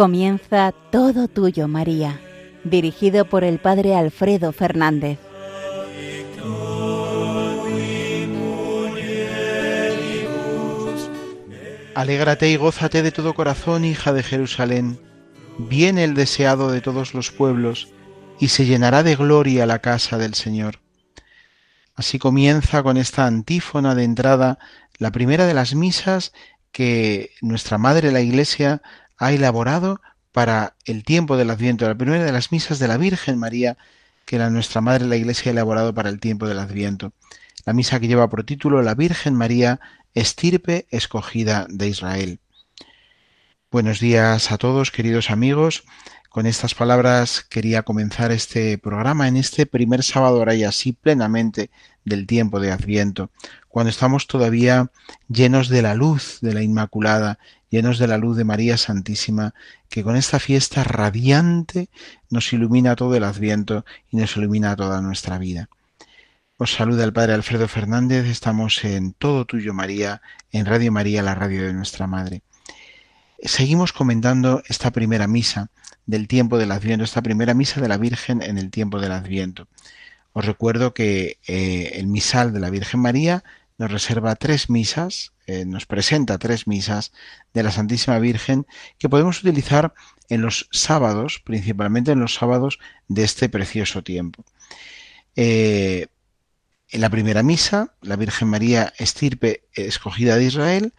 Comienza Todo Tuyo, María, dirigido por el Padre Alfredo Fernández. Alégrate y gózate de todo corazón, hija de Jerusalén. Viene el deseado de todos los pueblos, y se llenará de gloria la casa del Señor. Así comienza con esta antífona de entrada la primera de las misas que nuestra Madre la Iglesia ha elaborado para el tiempo del Adviento, la primera de las misas de la Virgen María que la nuestra Madre la Iglesia ha elaborado para el tiempo del Adviento. La misa que lleva por título La Virgen María, estirpe escogida de Israel. Buenos días a todos, queridos amigos. Con estas palabras quería comenzar este programa en este primer sábado ahora y así plenamente del tiempo de Adviento, cuando estamos todavía llenos de la luz de la Inmaculada, llenos de la luz de María Santísima, que con esta fiesta radiante nos ilumina todo el Adviento y nos ilumina toda nuestra vida. Os saluda el Padre Alfredo Fernández, estamos en Todo Tuyo María, en Radio María, la radio de nuestra Madre. Seguimos comentando esta primera misa del tiempo del Adviento, esta primera misa de la Virgen en el tiempo del Adviento. Os recuerdo que eh, el misal de la Virgen María nos reserva tres misas, eh, nos presenta tres misas de la Santísima Virgen que podemos utilizar en los sábados, principalmente en los sábados de este precioso tiempo. Eh, en la primera misa, la Virgen María estirpe escogida de Israel,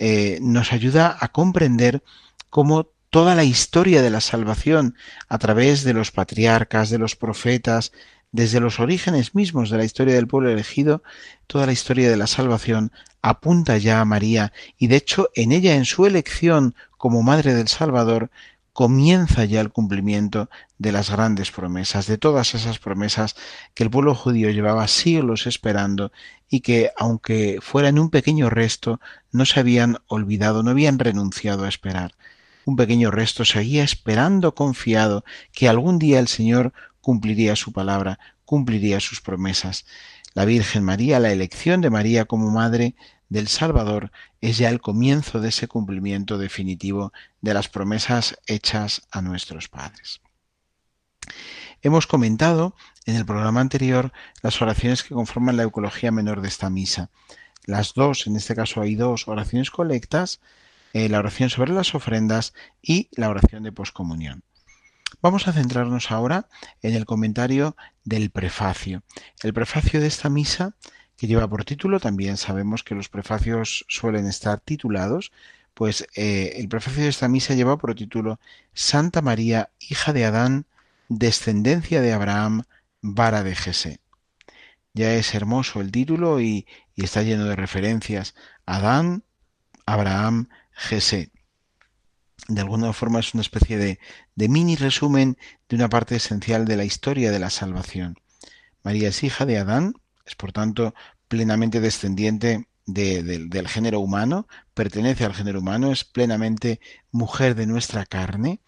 eh, nos ayuda a comprender cómo toda la historia de la salvación a través de los patriarcas, de los profetas, desde los orígenes mismos de la historia del pueblo elegido, toda la historia de la salvación apunta ya a María y de hecho en ella, en su elección como Madre del Salvador, comienza ya el cumplimiento de las grandes promesas, de todas esas promesas que el pueblo judío llevaba siglos esperando y que, aunque fuera en un pequeño resto, no se habían olvidado, no habían renunciado a esperar. Un pequeño resto seguía esperando confiado que algún día el Señor cumpliría su palabra, cumpliría sus promesas. La Virgen María, la elección de María como Madre, del Salvador es ya el comienzo de ese cumplimiento definitivo de las promesas hechas a nuestros padres. Hemos comentado en el programa anterior las oraciones que conforman la Eucología menor de esta misa. Las dos, en este caso hay dos oraciones colectas, eh, la oración sobre las ofrendas y la oración de poscomunión. Vamos a centrarnos ahora en el comentario del prefacio. El prefacio de esta misa que lleva por título, también sabemos que los prefacios suelen estar titulados, pues eh, el prefacio de esta misa lleva por título Santa María, hija de Adán, descendencia de Abraham, vara de Jesé. Ya es hermoso el título y, está lleno de referencias. Adán, Abraham, Jesé. De alguna forma es una especie de, de mini resumen de una parte esencial de la historia de la salvación. María es hija de Adán, es por tanto plenamente descendiente del género humano, pertenece al género humano, es plenamente mujer de nuestra carne,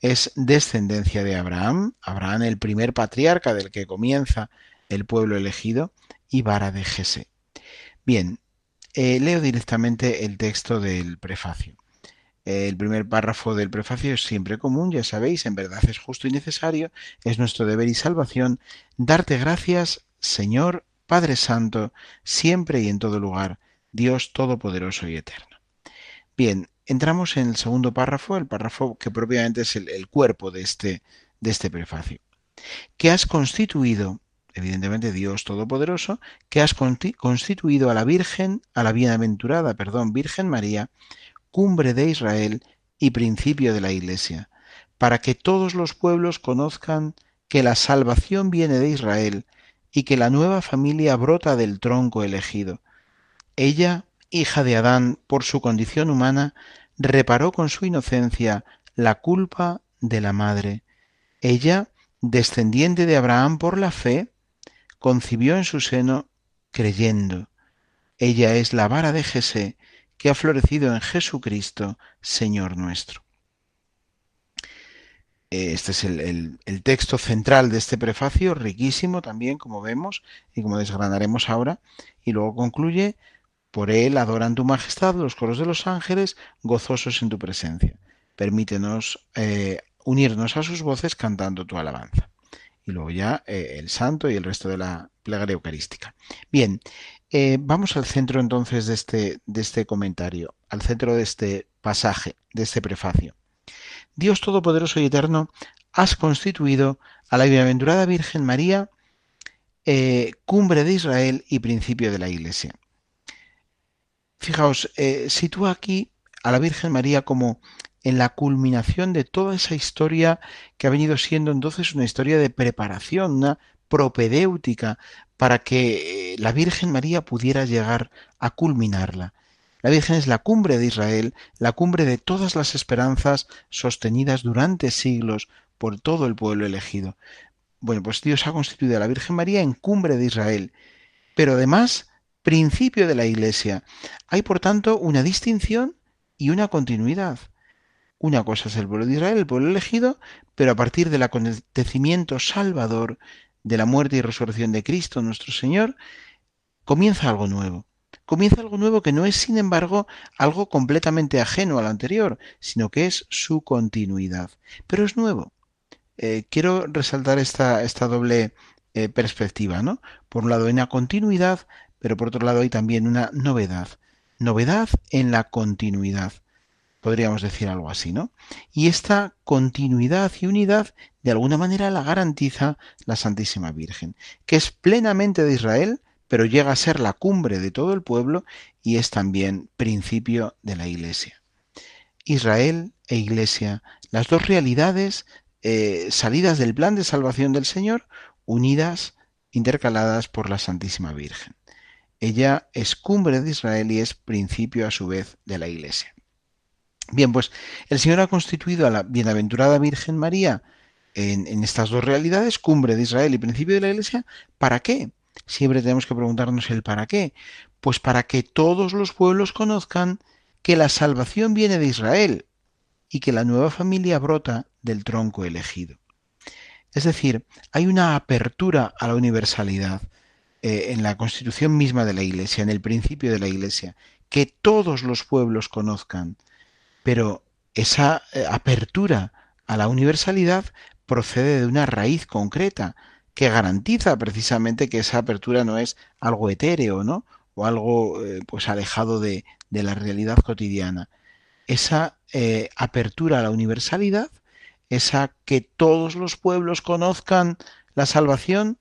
es descendencia de Abraham, Abraham el primer patriarca del que comienza el pueblo elegido, y vara de Jesse. Bien, eh, leo directamente el texto del prefacio. El primer párrafo del prefacio es siempre común, ya sabéis, en verdad es justo y necesario, es nuestro deber y salvación, darte gracias, Señor Padre Santo, siempre y en todo lugar, Dios Todopoderoso y Eterno. Bien, entramos en el segundo párrafo, el párrafo que propiamente es el, cuerpo de este, de este prefacio. Que has constituido, evidentemente Dios Todopoderoso, que has constituido a la Virgen, a la bienaventurada, perdón, Virgen María, cumbre de Israel y principio de la Iglesia, para que todos los pueblos conozcan que la salvación viene de Israel y que la nueva familia brota del tronco elegido. Ella, hija de Adán por su condición humana, reparó con su inocencia la culpa de la madre. Ella, descendiente de Abraham por la fe, concibió en su seno creyendo. Ella es la vara de Jesé que ha florecido en Jesucristo, Señor nuestro. Este es el, texto central de este prefacio, riquísimo también, como vemos y como desgranaremos ahora, y luego concluye, por él adoran tu majestad los coros de los ángeles, gozosos en tu presencia. permítenos eh, unirnos a sus voces cantando tu alabanza. Y luego ya eh, el santo y el resto de la plegaria eucarística. Bien, eh, vamos al centro entonces de este, de este comentario, al centro de este pasaje, de este prefacio. Dios Todopoderoso y Eterno, has constituido a la bienaventurada Virgen María cumbre de Israel y principio de la Iglesia. Fijaos, sitúa aquí a la Virgen María como en la culminación de toda esa historia que ha venido siendo entonces una historia de preparación, una propedéutica, para que eh, la Virgen María pudiera llegar a culminarla. La Virgen es la cumbre de Israel, la cumbre de todas las esperanzas sostenidas durante siglos por todo el pueblo elegido. Bueno, pues Dios ha constituido a la Virgen María en cumbre de Israel, pero además principio de la Iglesia. Hay, por tanto, una distinción y una continuidad. Una cosa es el pueblo de Israel, el pueblo elegido, pero a partir del acontecimiento salvador de la muerte y resurrección de Cristo nuestro Señor, comienza algo nuevo. Comienza algo nuevo que no es, sin embargo, algo completamente ajeno al anterior, sino que es su continuidad. Pero es nuevo. Eh, quiero resaltar esta, esta doble eh, perspectiva, ¿no? Por un lado, hay una continuidad, pero por otro lado hay también una novedad. Novedad en la continuidad podríamos decir algo así, ¿no? Y esta continuidad y unidad de alguna manera la garantiza la Santísima Virgen, que es plenamente de Israel, pero llega a ser la cumbre de todo el pueblo y es también principio de la Iglesia. Israel e Iglesia, las dos realidades eh, salidas del plan de salvación del Señor, unidas, intercaladas por la Santísima Virgen. Ella es cumbre de Israel y es principio a su vez de la Iglesia. Bien, pues el Señor ha constituido a la bienaventurada Virgen María en, estas dos realidades, cumbre de Israel y principio de la Iglesia, ¿para qué? Siempre tenemos que preguntarnos el para qué. Pues para que todos los pueblos conozcan que la salvación viene de Israel y que la nueva familia brota del tronco elegido. Es decir, hay una apertura a la universalidad eh, en la constitución misma de la Iglesia, en el principio de la Iglesia, que todos los pueblos conozcan pero esa eh, apertura a la universalidad procede de una raíz concreta que garantiza precisamente que esa apertura no es algo etéreo, ¿no? O algo eh, pues alejado de, la realidad cotidiana. Esa eh, apertura a la universalidad, esa que todos los pueblos conozcan la salvación,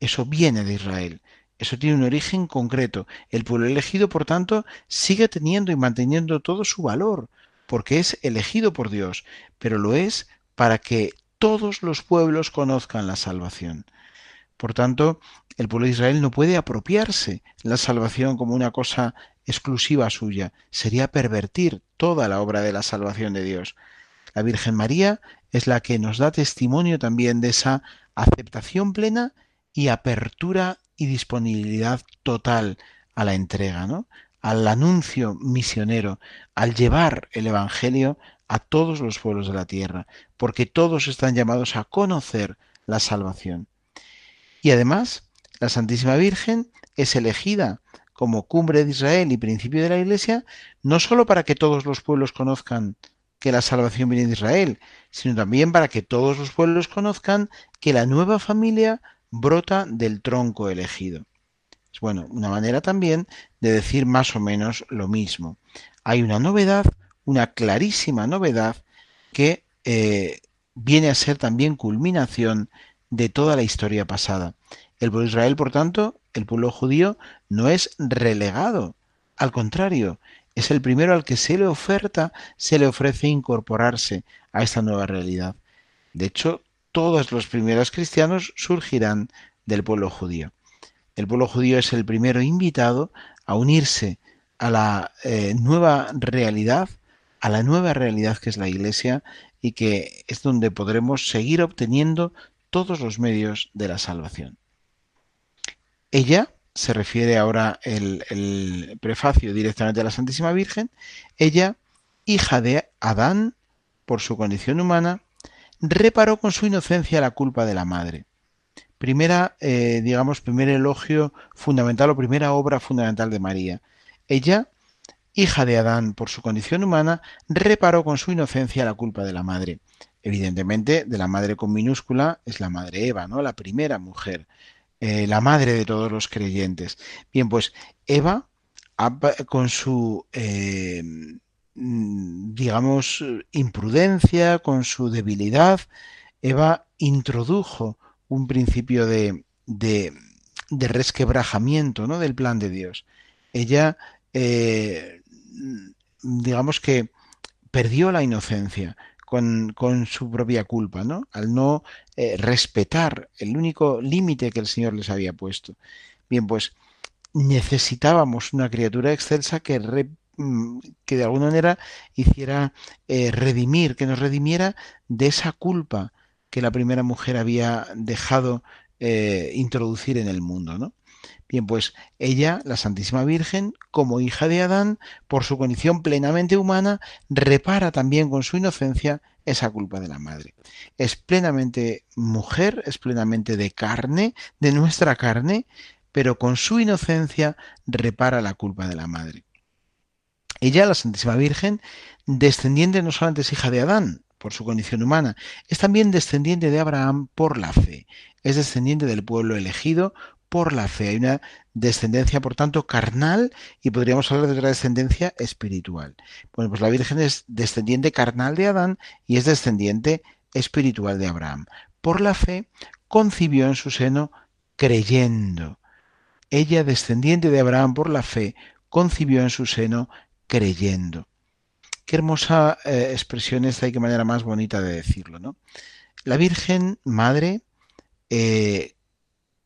eso viene de Israel. Eso tiene un origen concreto. El pueblo elegido, por tanto, sigue teniendo y manteniendo todo su valor, porque es elegido por Dios, pero lo es para que todos los pueblos conozcan la salvación. Por tanto, el pueblo de Israel no puede apropiarse la salvación como una cosa exclusiva suya, sería pervertir toda la obra de la salvación de Dios. La Virgen María es la que nos da testimonio también de esa aceptación plena y apertura y disponibilidad total a la entrega, ¿no? al anuncio misionero, al llevar el Evangelio a todos los pueblos de la tierra, porque todos están llamados a conocer la salvación. Y además, la Santísima Virgen es elegida como cumbre de Israel y principio de la Iglesia, no sólo para que todos los pueblos conozcan que la salvación viene de Israel, sino también para que todos los pueblos conozcan que la nueva familia brota del tronco elegido. Es bueno, una manera también de decir más o menos lo mismo. Hay una novedad, una clarísima novedad que eh, viene a ser también culminación de toda la historia pasada. El pueblo Israel, por tanto, el pueblo judío, no es relegado. Al contrario, es el primero al que se le oferta, se le ofrece incorporarse a esta nueva realidad. De hecho, todos los primeros cristianos surgirán del pueblo judío. El pueblo judío es el primero invitado a unirse a la eh, nueva realidad, a la nueva realidad que es la Iglesia y que es donde podremos seguir obteniendo todos los medios de la salvación. Ella, se refiere ahora el, el prefacio directamente a la Santísima Virgen, ella, hija de Adán, por su condición humana, reparó con su inocencia la culpa de la madre primera, eh, digamos, primer elogio fundamental o primera obra fundamental de María. Ella hija de Adán por su condición humana, reparó con su inocencia la culpa de la madre. Evidentemente, de la madre con minúscula es la madre Eva, ¿no? La primera mujer, eh, la madre de todos los creyentes. Bien, pues Eva, con su, eh, digamos, imprudencia, con su debilidad, Eva introdujo un principio de, de, resquebrajamiento ¿no? del plan de Dios. Ella, eh, digamos que perdió la inocencia, con, su propia culpa, ¿no? Al no eh, respetar el único límite que el Señor les había puesto. Bien, pues necesitábamos una criatura excelsa que, mm, que de alguna manera hiciera eh, redimir, que nos redimiera de esa culpa que la primera mujer había dejado eh, introducir en el mundo, ¿no? Bien, pues ella, la Santísima Virgen, como hija de Adán, por su condición plenamente humana, repara también con su inocencia esa culpa de la madre. Es plenamente mujer, es plenamente de carne, de nuestra carne, pero con su inocencia repara la culpa de la madre. Ella, la Santísima Virgen, descendiente no solamente es hija de Adán, por su condición humana, es también descendiente de Abraham por la fe, es descendiente del pueblo elegido por la fe. Hay una descendencia, por tanto, carnal y podríamos hablar de otra descendencia espiritual. Bueno, pues la Virgen es descendiente carnal de Adán y es descendiente espiritual de Abraham. Por la fe concibió en su seno creyendo. Ella, descendiente de Abraham por la fe, concibió en su seno creyendo. Qué hermosa eh, expresión esta y qué manera más bonita de decirlo, ¿no? La Virgen Madre eh,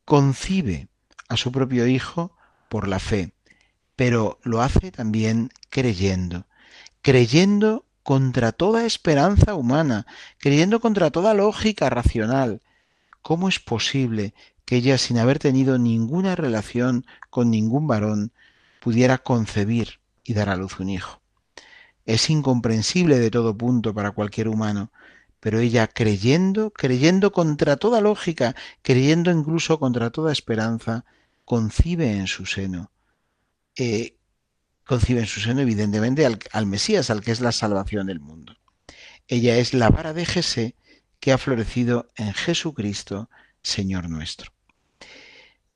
concibe a su propio Hijo por la fe, pero lo hace también creyendo, creyendo contra toda esperanza humana, creyendo contra toda lógica racional. ¿Cómo es posible que ella, sin haber tenido ninguna relación con ningún varón, pudiera concebir y dar a luz un hijo? Es incomprensible de todo punto para cualquier humano, pero ella creyendo, creyendo contra toda lógica, creyendo incluso contra toda esperanza, concibe en su seno, eh, concibe en su seno evidentemente al, Mesías, al que es la salvación del mundo. Ella es la vara de Jesé que ha florecido en Jesucristo, Señor nuestro.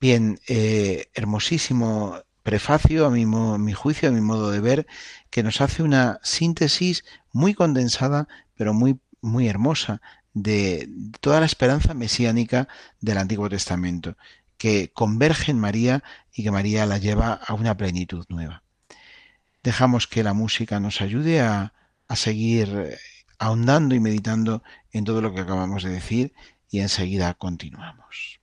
Bien, eh, hermosísimo prefacio, a mi, mi juicio, a mi modo de ver, que nos hace una síntesis muy condensada, pero muy muy hermosa de toda la esperanza mesiánica del Antiguo Testamento, que converge en María y que María la lleva a una plenitud nueva. Dejamos que la música nos ayude a, a seguir eh, ahondando y meditando en todo lo que acabamos de decir y enseguida continuamos.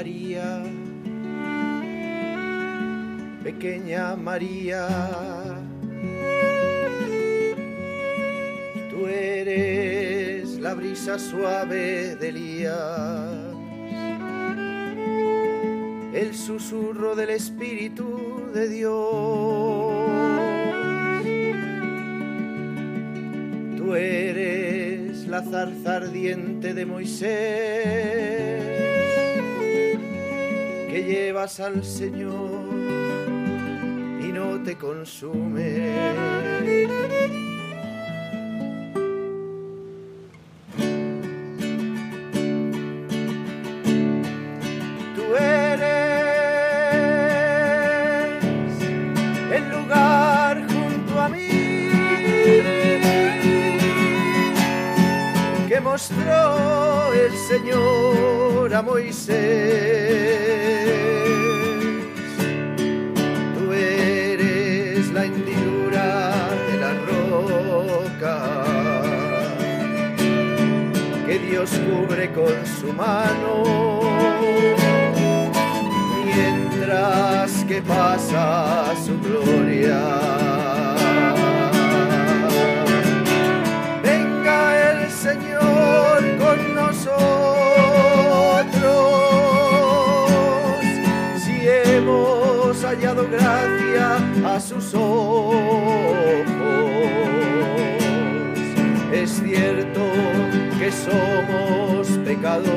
María, pequeña María, tú eres la brisa suave del día, el susurro del Espíritu de Dios. Tú eres la zarza ardiente de Moisés que llevas al Señor y no te consume. Tú eres el lugar junto a mí que mostró el Señor a Moisés. con su mano. Mientras que pasa su gloria. Venga el Señor con nosotros. Si hemos hallado gracia a su sol somos pecadores,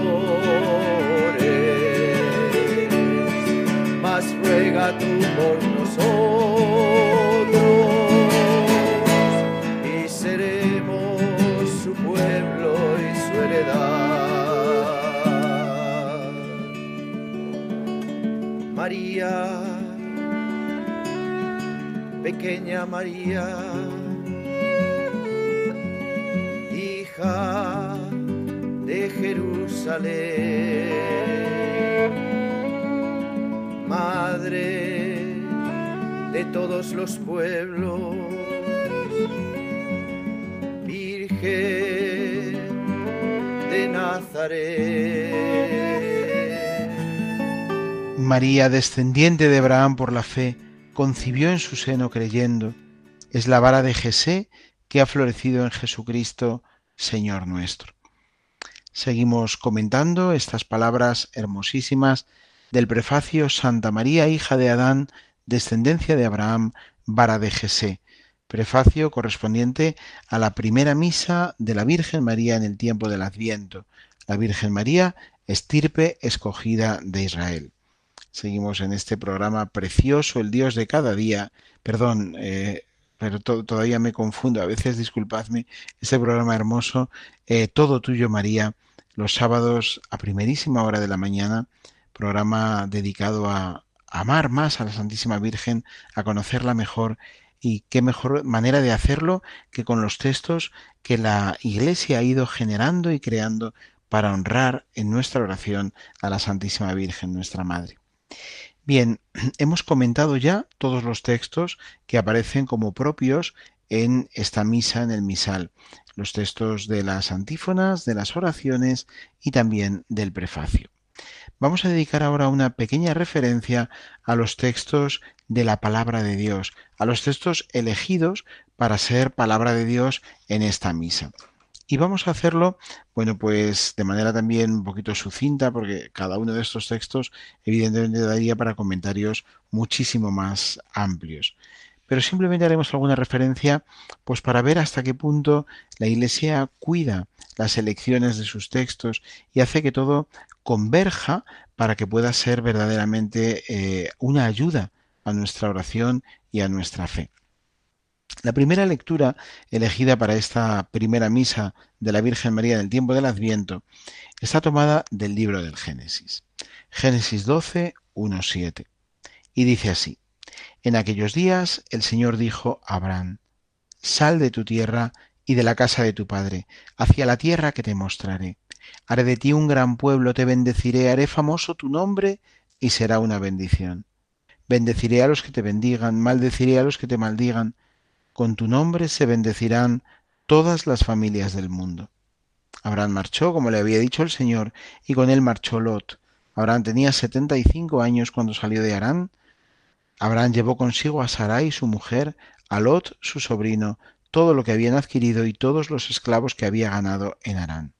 mas ruega tú por nosotros y seremos su pueblo y su heredad. María, pequeña María, Madre de todos los pueblos, Virgen de Nazaret. María, descendiente de Abraham por la fe, concibió en su seno creyendo. Es la vara de Jesé que ha florecido en Jesucristo, Señor nuestro. Seguimos comentando estas palabras hermosísimas del prefacio Santa María, hija de Adán, descendencia de Abraham, vara de Jesé, prefacio correspondiente a la primera misa de la Virgen María en el tiempo del Adviento, la Virgen María, estirpe escogida de Israel. Seguimos en este programa precioso, el Dios de cada día. Perdón, eh, pero to todavía me confundo. A veces, disculpadme, este programa hermoso, eh, Todo Tuyo María, los sábados a primerísima hora de la mañana, programa dedicado a amar más a la Santísima Virgen, a conocerla mejor y qué mejor manera de hacerlo que con los textos que la Iglesia ha ido generando y creando para honrar en nuestra oración a la Santísima Virgen, nuestra Madre. Bien, hemos comentado ya todos los textos que aparecen como propios en esta misa, en el misal, los textos de las antífonas, de las oraciones y también del prefacio. Vamos a dedicar ahora una pequeña referencia a los textos de la palabra de Dios, a los textos elegidos para ser palabra de Dios en esta misa. Y vamos a hacerlo, bueno, pues de manera también un poquito sucinta, porque cada uno de estos textos evidentemente daría para comentarios muchísimo más amplios. Pero simplemente haremos alguna referencia, pues para ver hasta qué punto la Iglesia cuida las elecciones de sus textos y hace que todo converja para que pueda ser verdaderamente eh, una ayuda a nuestra oración y a nuestra fe. La primera lectura elegida para esta primera misa de la Virgen María en el tiempo del Adviento está tomada del libro del Génesis. Génesis 12, 1, 7. Y dice así, En aquellos días el Señor dijo a Abraham, Sal de tu tierra y de la casa de tu padre, hacia la tierra que te mostraré. Haré de ti un gran pueblo, te bendeciré, haré famoso tu nombre y será una bendición. Bendeciré a los que te bendigan, maldeciré a los que te maldigan con tu nombre se bendecirán todas las familias del mundo. Abraham marchó, como le había dicho el Señor, y con él marchó Lot. Abraham tenía setenta y cinco años cuando salió de Harán. Abraham llevó consigo a Sarai, su mujer, a Lot, su sobrino, todo lo que habían adquirido y todos los esclavos que había ganado en Harán.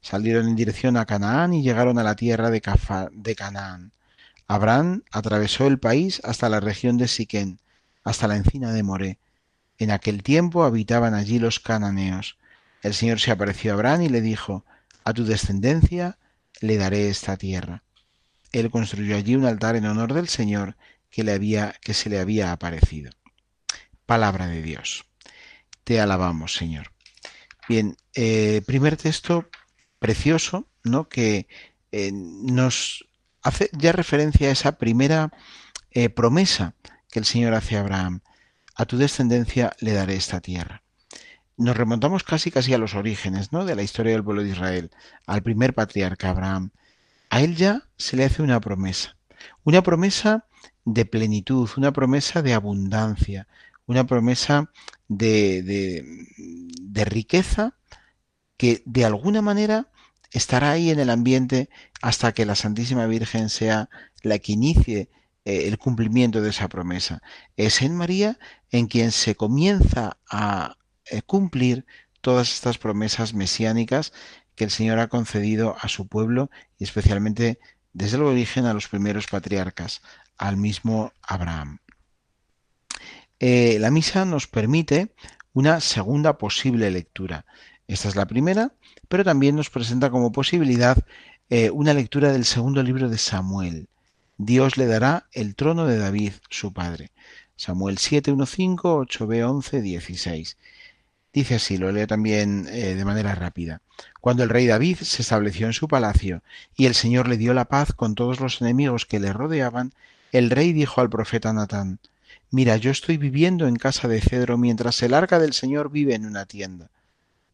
Salieron en dirección a Canaán y llegaron a la tierra de, de Canaán. Abraham atravesó el país hasta la región de Siquén, hasta la encina de Moré, en aquel tiempo habitaban allí los cananeos. El Señor se apareció a Abraham y le dijo, A tu descendencia le daré esta tierra. Él construyó allí un altar en honor del Señor que, había, que se le había aparecido. Palabra de Dios. Te alabamos, Señor. Bien, eh, primer texto precioso, ¿no? Que eh, nos hace ya referencia a esa primera eh, promesa que el Señor hace a Abraham a tu descendencia le daré esta tierra. Nos remontamos casi casi a los orígenes, ¿no? De la historia del pueblo de Israel, al primer patriarca Abraham. A él ya se le hace una promesa, una promesa de plenitud, una promesa de abundancia, una promesa de, de, de riqueza que de alguna manera estará ahí en el ambiente hasta que la Santísima Virgen sea la que inicie eh, el cumplimiento de esa promesa. Es en María en quien se comienza a eh, cumplir todas estas promesas mesiánicas que el Señor ha concedido a su pueblo y especialmente desde el origen a los primeros patriarcas, al mismo Abraham. eh, la misa nos permite una segunda posible lectura. Esta es la primera, pero también nos presenta como posibilidad eh, una lectura del segundo libro de Samuel. Dios le dará el trono de David, su padre. Samuel 7, 1, 5, 8b, 11, 16. Dice así, lo leo también eh, de manera rápida. Cuando el rey David se estableció en su palacio y el Señor le dio la paz con todos los enemigos que le rodeaban, el rey dijo al profeta Natán, Mira, yo estoy viviendo en casa de cedro mientras el arca del Señor vive en una tienda.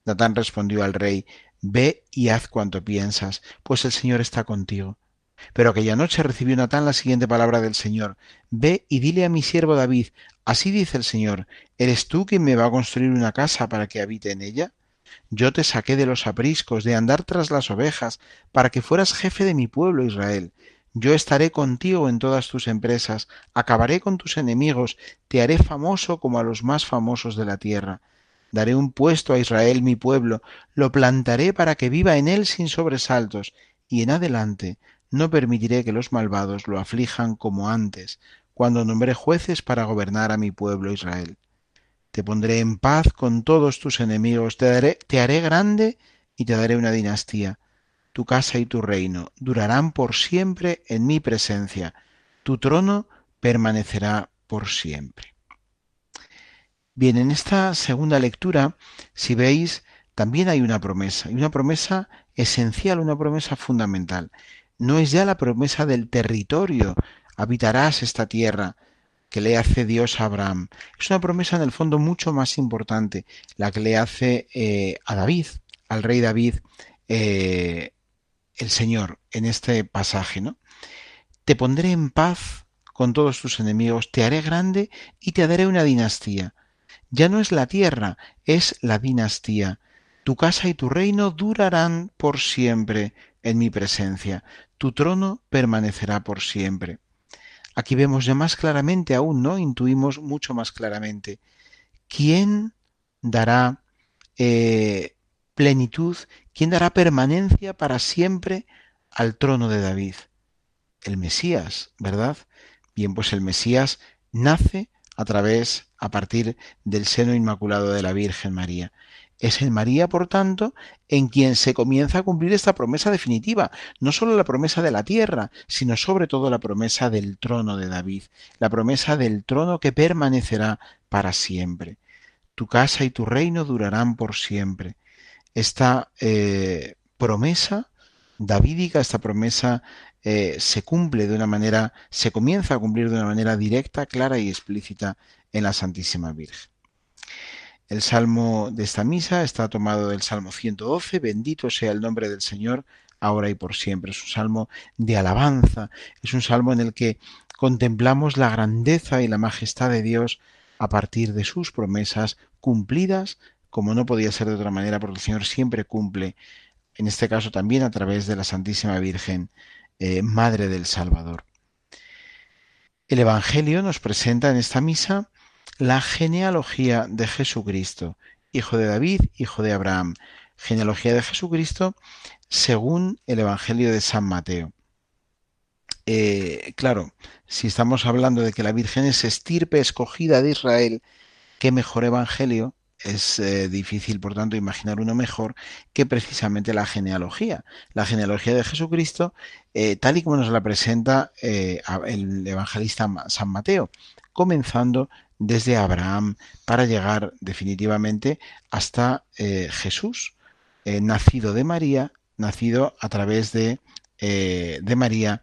Natán respondió al rey, Ve y haz cuanto piensas, pues el Señor está contigo. Pero aquella noche recibió Natán la siguiente palabra del Señor. Ve y dile a mi siervo David, así dice el Señor, ¿eres tú quien me va a construir una casa para que habite en ella? Yo te saqué de los apriscos, de andar tras las ovejas, para que fueras jefe de mi pueblo Israel. Yo estaré contigo en todas tus empresas, acabaré con tus enemigos, te haré famoso como a los más famosos de la tierra. Daré un puesto a Israel mi pueblo, lo plantaré para que viva en él sin sobresaltos, y en adelante no permitiré que los malvados lo aflijan como antes, cuando nombré jueces para gobernar a mi pueblo Israel. Te pondré en paz con todos tus enemigos, te, te haré grande y te daré una dinastía. Tu casa y tu reino durarán por siempre en mi presencia, tu trono permanecerá por siempre. Bien, en esta segunda lectura, si veis, también hay una promesa, y una promesa esencial, una promesa fundamental. No es ya la promesa del territorio, habitarás esta tierra que le hace Dios a Abraham. Es una promesa en el fondo mucho más importante, la que le hace eh, a David, al rey David, eh, el Señor, en este pasaje, ¿no? Te pondré en paz con todos tus enemigos, te haré grande y te daré una dinastía. Ya no es la tierra, es la dinastía. Tu casa y tu reino durarán por siempre en mi presencia. Tu trono permanecerá por siempre. Aquí vemos ya más claramente aún, ¿no? Intuimos mucho más claramente. ¿Quién dará eh, plenitud? ¿Quién dará permanencia para siempre al trono de David? El Mesías, ¿verdad? Bien, pues el Mesías nace a través, a partir del seno inmaculado de la Virgen María. Es en María, por tanto, en quien se comienza a cumplir esta promesa definitiva, no solo la promesa de la tierra, sino sobre todo la promesa del trono de David, la promesa del trono que permanecerá para siempre. Tu casa y tu reino durarán por siempre. Esta eh, promesa davídica, esta promesa eh, se cumple de una manera, se comienza a cumplir de una manera directa, clara y explícita en la Santísima Virgen. El salmo de esta misa está tomado del Salmo 112, bendito sea el nombre del Señor, ahora y por siempre. Es un salmo de alabanza, es un salmo en el que contemplamos la grandeza y la majestad de Dios a partir de sus promesas cumplidas, como no podía ser de otra manera, porque el Señor siempre cumple, en este caso también a través de la Santísima Virgen eh, Madre del Salvador. El Evangelio nos presenta en esta misa la genealogía de Jesucristo, hijo de David, hijo de Abraham. Genealogía de Jesucristo según el Evangelio de San Mateo. Eh, claro, si estamos hablando de que la Virgen es estirpe escogida de Israel, qué mejor Evangelio es eh, difícil, por tanto, imaginar uno mejor que precisamente la genealogía. La genealogía de Jesucristo, eh, tal y como nos la presenta eh, el evangelista San Mateo, comenzando desde Abraham para llegar definitivamente hasta Jesús, nacido de María, nacido a través de, de María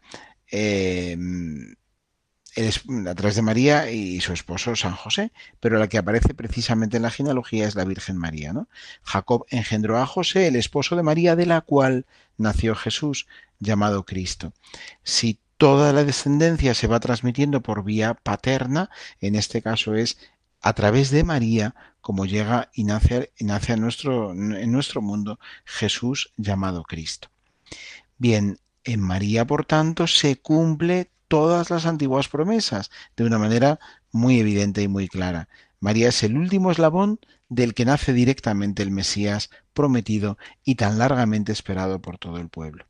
a través de María y su esposo San José, pero la que aparece precisamente en la genealogía es la Virgen María. Jacob engendró a José, el esposo de María, de la cual nació Jesús, llamado Cristo. Si toda la descendencia se va transmitiendo por vía paterna, en este caso es a través de María, como llega y nace, en nuestro mundo Jesús llamado Cristo. Bien, en María, por tanto, se cumple todas las antiguas promesas de una manera muy evidente y muy clara. María es el último eslabón del que nace directamente el Mesías prometido y tan largamente esperado por todo el pueblo.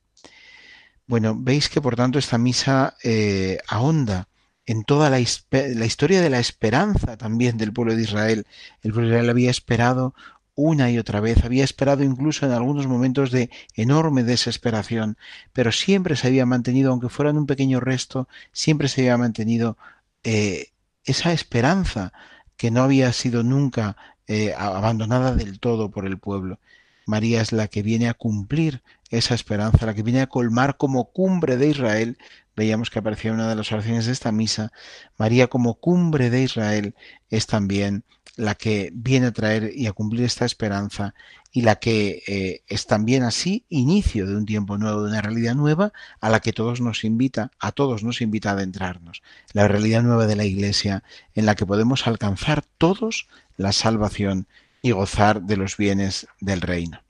Bueno, veis que por tanto esta misa eh, ahonda en toda la, la, historia de la esperanza también del pueblo de Israel. El pueblo de Israel había esperado una y otra vez, había esperado incluso en algunos momentos de enorme desesperación, pero siempre se había mantenido, aunque fuera en un pequeño resto, siempre se había mantenido eh, esa esperanza que no había sido nunca eh, abandonada del todo por el pueblo. María es la que viene a cumplir esa esperanza, la que viene a colmar como cumbre de Israel. Veíamos que aparecía una de las oraciones de esta misa. María como cumbre de Israel es también la que viene a traer y a cumplir esta esperanza y la que eh, es también así inicio de un tiempo nuevo, de una realidad nueva a la que todos nos invita, a todos nos invita a adentrarnos. La realidad nueva de la Iglesia en la que podemos alcanzar todos la salvación y gozar de los bienes del reino.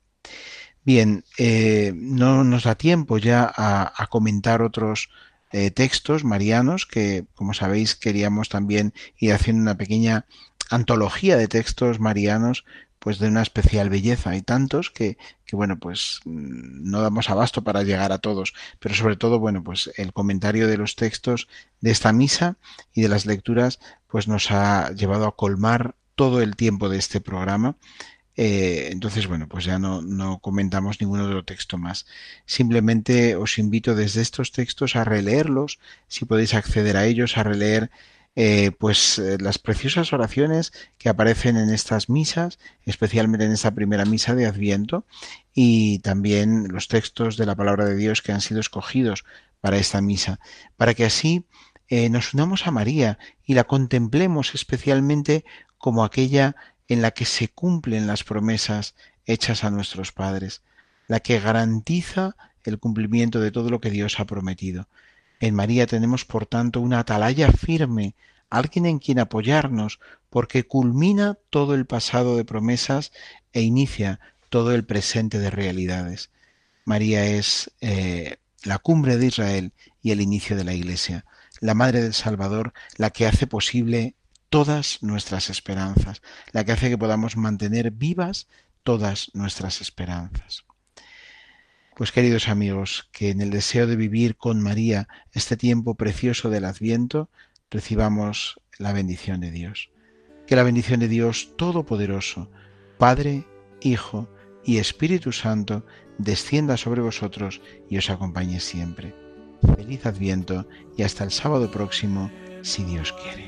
Bien, eh, no nos da tiempo ya a, comentar otros eh, textos marianos que, como sabéis, queríamos también ir haciendo una pequeña antología de textos marianos pues de una especial belleza. Hay tantos que, que, bueno, pues mm, no damos abasto para llegar a todos, pero sobre todo, bueno, pues el comentario de los textos de esta misa y de las lecturas, pues nos ha llevado a colmar todo el tiempo de este programa. Eh, entonces, bueno, pues ya no, no comentamos ningún otro texto más. Simplemente os invito desde estos textos a releerlos, si podéis acceder a ellos, a releer eh, pues eh, las preciosas oraciones que aparecen en estas misas, especialmente en esta primera misa de Adviento, y también los textos de la palabra de Dios que han sido escogidos para esta misa, para que así nos unamos a María y la contemplemos especialmente como aquella en la que se cumplen las promesas hechas a nuestros padres, la que garantiza el cumplimiento de todo lo que Dios ha prometido. En María tenemos, por tanto, una atalaya firme, alguien en quien apoyarnos, porque culmina todo el pasado de promesas e inicia todo el presente de realidades. María es eh, la cumbre de Israel y el inicio de la Iglesia, la Madre del Salvador, la que hace posible todas nuestras esperanzas, la que hace que podamos mantener vivas todas nuestras esperanzas. Pues queridos amigos, que en el deseo de vivir con María este tiempo precioso del Adviento, recibamos la bendición de Dios. Que la bendición de Dios Todopoderoso, Padre, Hijo y Espíritu Santo, descienda sobre vosotros y os acompañe siempre. Feliz Adviento y hasta el sábado próximo, si Dios quiere.